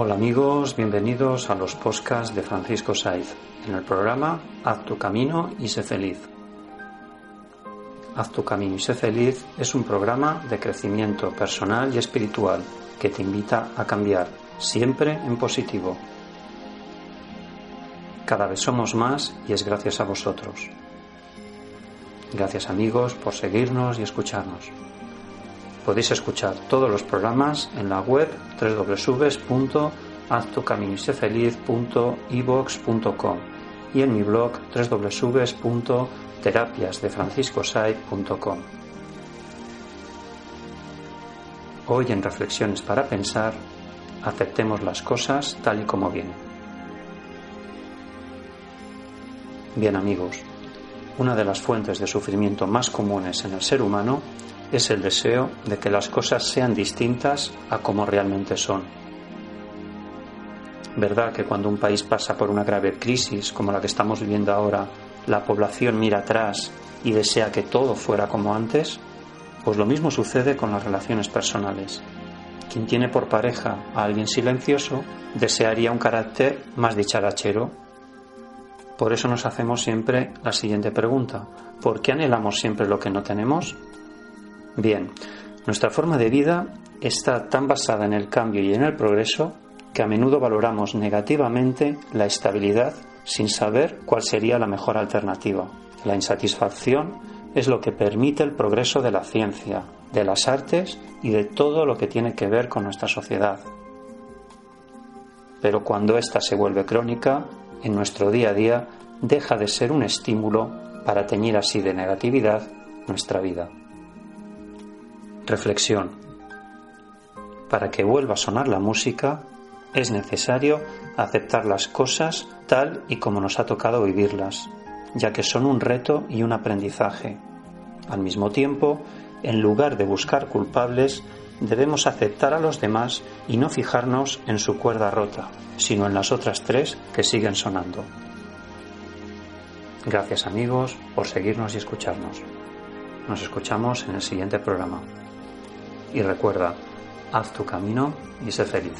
Hola amigos, bienvenidos a los podcasts de Francisco Saiz en el programa Haz tu camino y sé feliz. Haz tu camino y sé feliz es un programa de crecimiento personal y espiritual que te invita a cambiar, siempre en positivo. Cada vez somos más y es gracias a vosotros. Gracias amigos por seguirnos y escucharnos. Podéis escuchar todos los programas en la web www.haztucaminosefeliz.ibox.com y en mi blog www.terapiasdefranciscosai.com. Hoy en Reflexiones para Pensar, aceptemos las cosas tal y como vienen. Bien amigos, una de las fuentes de sufrimiento más comunes en el ser humano es el deseo de que las cosas sean distintas a como realmente son. ¿Verdad que cuando un país pasa por una grave crisis como la que estamos viviendo ahora, la población mira atrás y desea que todo fuera como antes? Pues lo mismo sucede con las relaciones personales. Quien tiene por pareja a alguien silencioso desearía un carácter más dicharachero. Por eso nos hacemos siempre la siguiente pregunta. ¿Por qué anhelamos siempre lo que no tenemos? Bien, nuestra forma de vida está tan basada en el cambio y en el progreso que a menudo valoramos negativamente la estabilidad sin saber cuál sería la mejor alternativa. La insatisfacción es lo que permite el progreso de la ciencia, de las artes y de todo lo que tiene que ver con nuestra sociedad. Pero cuando ésta se vuelve crónica, en nuestro día a día deja de ser un estímulo para teñir así de negatividad nuestra vida. Reflexión. Para que vuelva a sonar la música, es necesario aceptar las cosas tal y como nos ha tocado vivirlas, ya que son un reto y un aprendizaje. Al mismo tiempo, en lugar de buscar culpables, debemos aceptar a los demás y no fijarnos en su cuerda rota, sino en las otras tres que siguen sonando. Gracias amigos por seguirnos y escucharnos. Nos escuchamos en el siguiente programa. Y recuerda, haz tu camino y sé feliz.